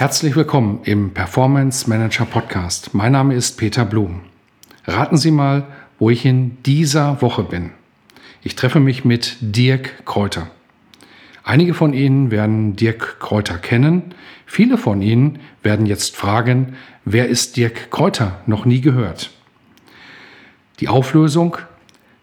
Herzlich willkommen im Performance Manager Podcast. Mein Name ist Peter Blum. Raten Sie mal, wo ich in dieser Woche bin. Ich treffe mich mit Dirk Kräuter. Einige von Ihnen werden Dirk Kräuter kennen. Viele von Ihnen werden jetzt fragen, wer ist Dirk Kräuter? Noch nie gehört. Die Auflösung.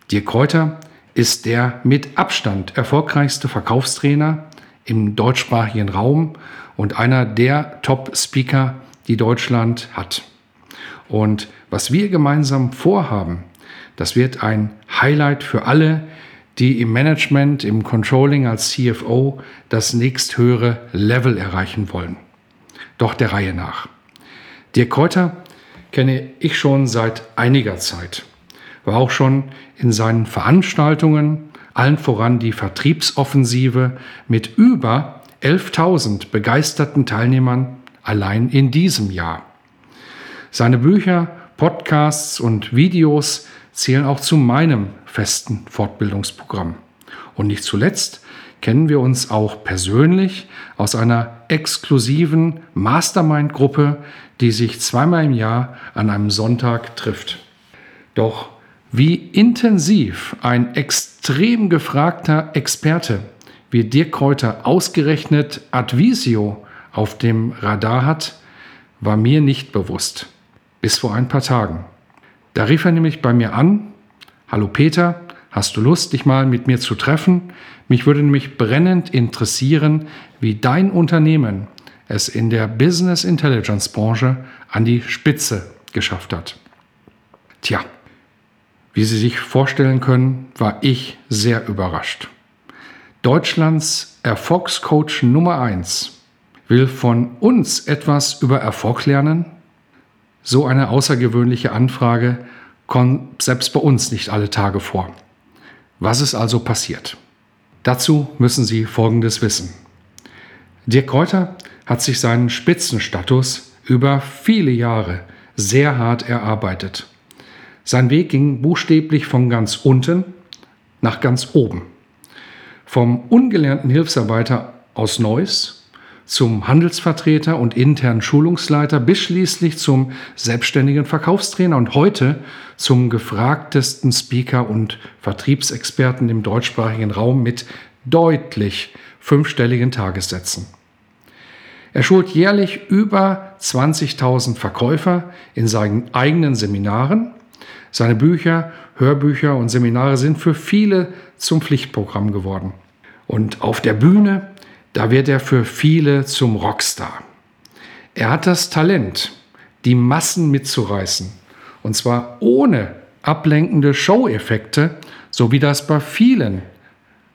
Dirk Kräuter ist der mit Abstand erfolgreichste Verkaufstrainer im deutschsprachigen Raum und einer der Top-Speaker, die Deutschland hat. Und was wir gemeinsam vorhaben, das wird ein Highlight für alle, die im Management, im Controlling als CFO das nächsthöhere Level erreichen wollen. Doch der Reihe nach. Dirk Kräuter kenne ich schon seit einiger Zeit. War auch schon in seinen Veranstaltungen, allen voran die Vertriebsoffensive mit über 11.000 begeisterten Teilnehmern allein in diesem Jahr. Seine Bücher, Podcasts und Videos zählen auch zu meinem festen Fortbildungsprogramm. Und nicht zuletzt kennen wir uns auch persönlich aus einer exklusiven Mastermind-Gruppe, die sich zweimal im Jahr an einem Sonntag trifft. Doch wie intensiv ein extrem gefragter Experte wie Dirk Kräuter ausgerechnet Advisio auf dem Radar hat, war mir nicht bewusst. Bis vor ein paar Tagen. Da rief er nämlich bei mir an, Hallo Peter, hast du Lust, dich mal mit mir zu treffen? Mich würde nämlich brennend interessieren, wie dein Unternehmen es in der Business Intelligence Branche an die Spitze geschafft hat. Tja, wie Sie sich vorstellen können, war ich sehr überrascht. Deutschlands Erfolgscoach Nummer 1 will von uns etwas über Erfolg lernen? So eine außergewöhnliche Anfrage kommt selbst bei uns nicht alle Tage vor. Was ist also passiert? Dazu müssen Sie Folgendes wissen. Dirk Kräuter hat sich seinen Spitzenstatus über viele Jahre sehr hart erarbeitet. Sein Weg ging buchstäblich von ganz unten nach ganz oben. Vom ungelernten Hilfsarbeiter aus Neuss zum Handelsvertreter und internen Schulungsleiter bis schließlich zum selbstständigen Verkaufstrainer und heute zum gefragtesten Speaker und Vertriebsexperten im deutschsprachigen Raum mit deutlich fünfstelligen Tagessätzen. Er schult jährlich über 20.000 Verkäufer in seinen eigenen Seminaren. Seine Bücher Hörbücher und Seminare sind für viele zum Pflichtprogramm geworden. Und auf der Bühne, da wird er für viele zum Rockstar. Er hat das Talent, die Massen mitzureißen. Und zwar ohne ablenkende Show-Effekte, so wie das bei vielen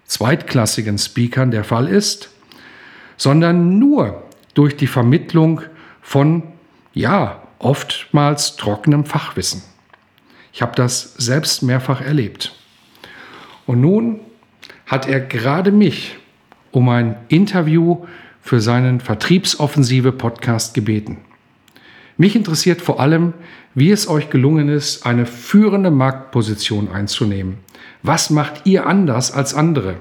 zweitklassigen Speakern der Fall ist, sondern nur durch die Vermittlung von, ja, oftmals trockenem Fachwissen. Ich habe das selbst mehrfach erlebt. Und nun hat er gerade mich um ein Interview für seinen Vertriebsoffensive Podcast gebeten. Mich interessiert vor allem, wie es euch gelungen ist, eine führende Marktposition einzunehmen. Was macht ihr anders als andere?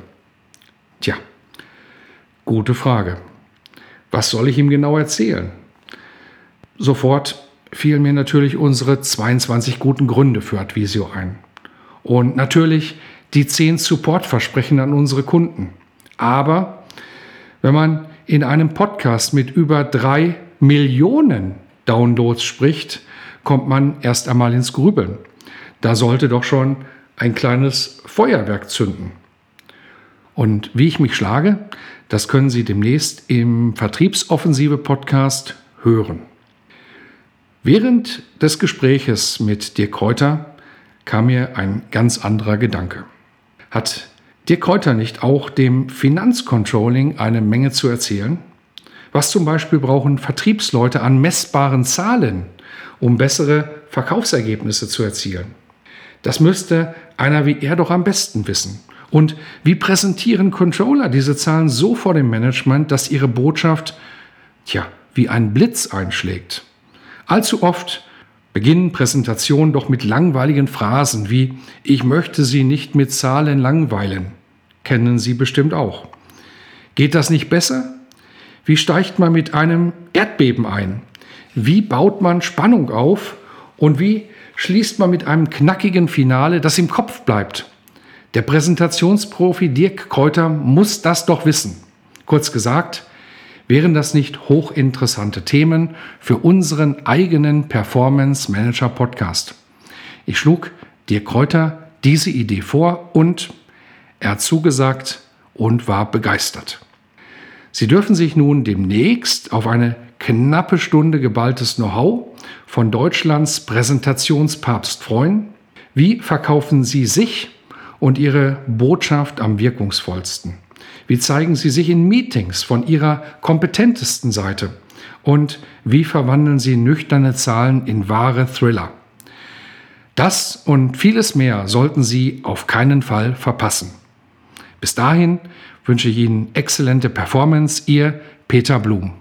Tja, gute Frage. Was soll ich ihm genau erzählen? Sofort fielen mir natürlich unsere 22 guten Gründe für Advisio ein. Und natürlich die 10 Supportversprechen an unsere Kunden. Aber wenn man in einem Podcast mit über drei Millionen Downloads spricht, kommt man erst einmal ins Grübeln. Da sollte doch schon ein kleines Feuerwerk zünden. Und wie ich mich schlage, das können Sie demnächst im Vertriebsoffensive Podcast hören. Während des Gespräches mit Dirk Kräuter kam mir ein ganz anderer Gedanke. Hat Dirk Kräuter nicht auch dem Finanzcontrolling eine Menge zu erzählen? Was zum Beispiel brauchen Vertriebsleute an messbaren Zahlen, um bessere Verkaufsergebnisse zu erzielen? Das müsste einer wie er doch am besten wissen. Und wie präsentieren Controller diese Zahlen so vor dem Management, dass ihre Botschaft, tja, wie ein Blitz einschlägt? Allzu oft beginnen Präsentationen doch mit langweiligen Phrasen wie Ich möchte Sie nicht mit Zahlen langweilen. Kennen Sie bestimmt auch. Geht das nicht besser? Wie steigt man mit einem Erdbeben ein? Wie baut man Spannung auf? Und wie schließt man mit einem knackigen Finale, das im Kopf bleibt? Der Präsentationsprofi Dirk Kräuter muss das doch wissen. Kurz gesagt, wären das nicht hochinteressante Themen für unseren eigenen Performance Manager Podcast? Ich schlug Dirk Kräuter diese Idee vor und er hat zugesagt und war begeistert. Sie dürfen sich nun demnächst auf eine knappe Stunde geballtes Know-how von Deutschlands Präsentationspapst freuen. Wie verkaufen Sie sich und Ihre Botschaft am wirkungsvollsten? Wie zeigen Sie sich in Meetings von Ihrer kompetentesten Seite? Und wie verwandeln Sie nüchterne Zahlen in wahre Thriller? Das und vieles mehr sollten Sie auf keinen Fall verpassen. Bis dahin wünsche ich Ihnen exzellente Performance, Ihr Peter Blum.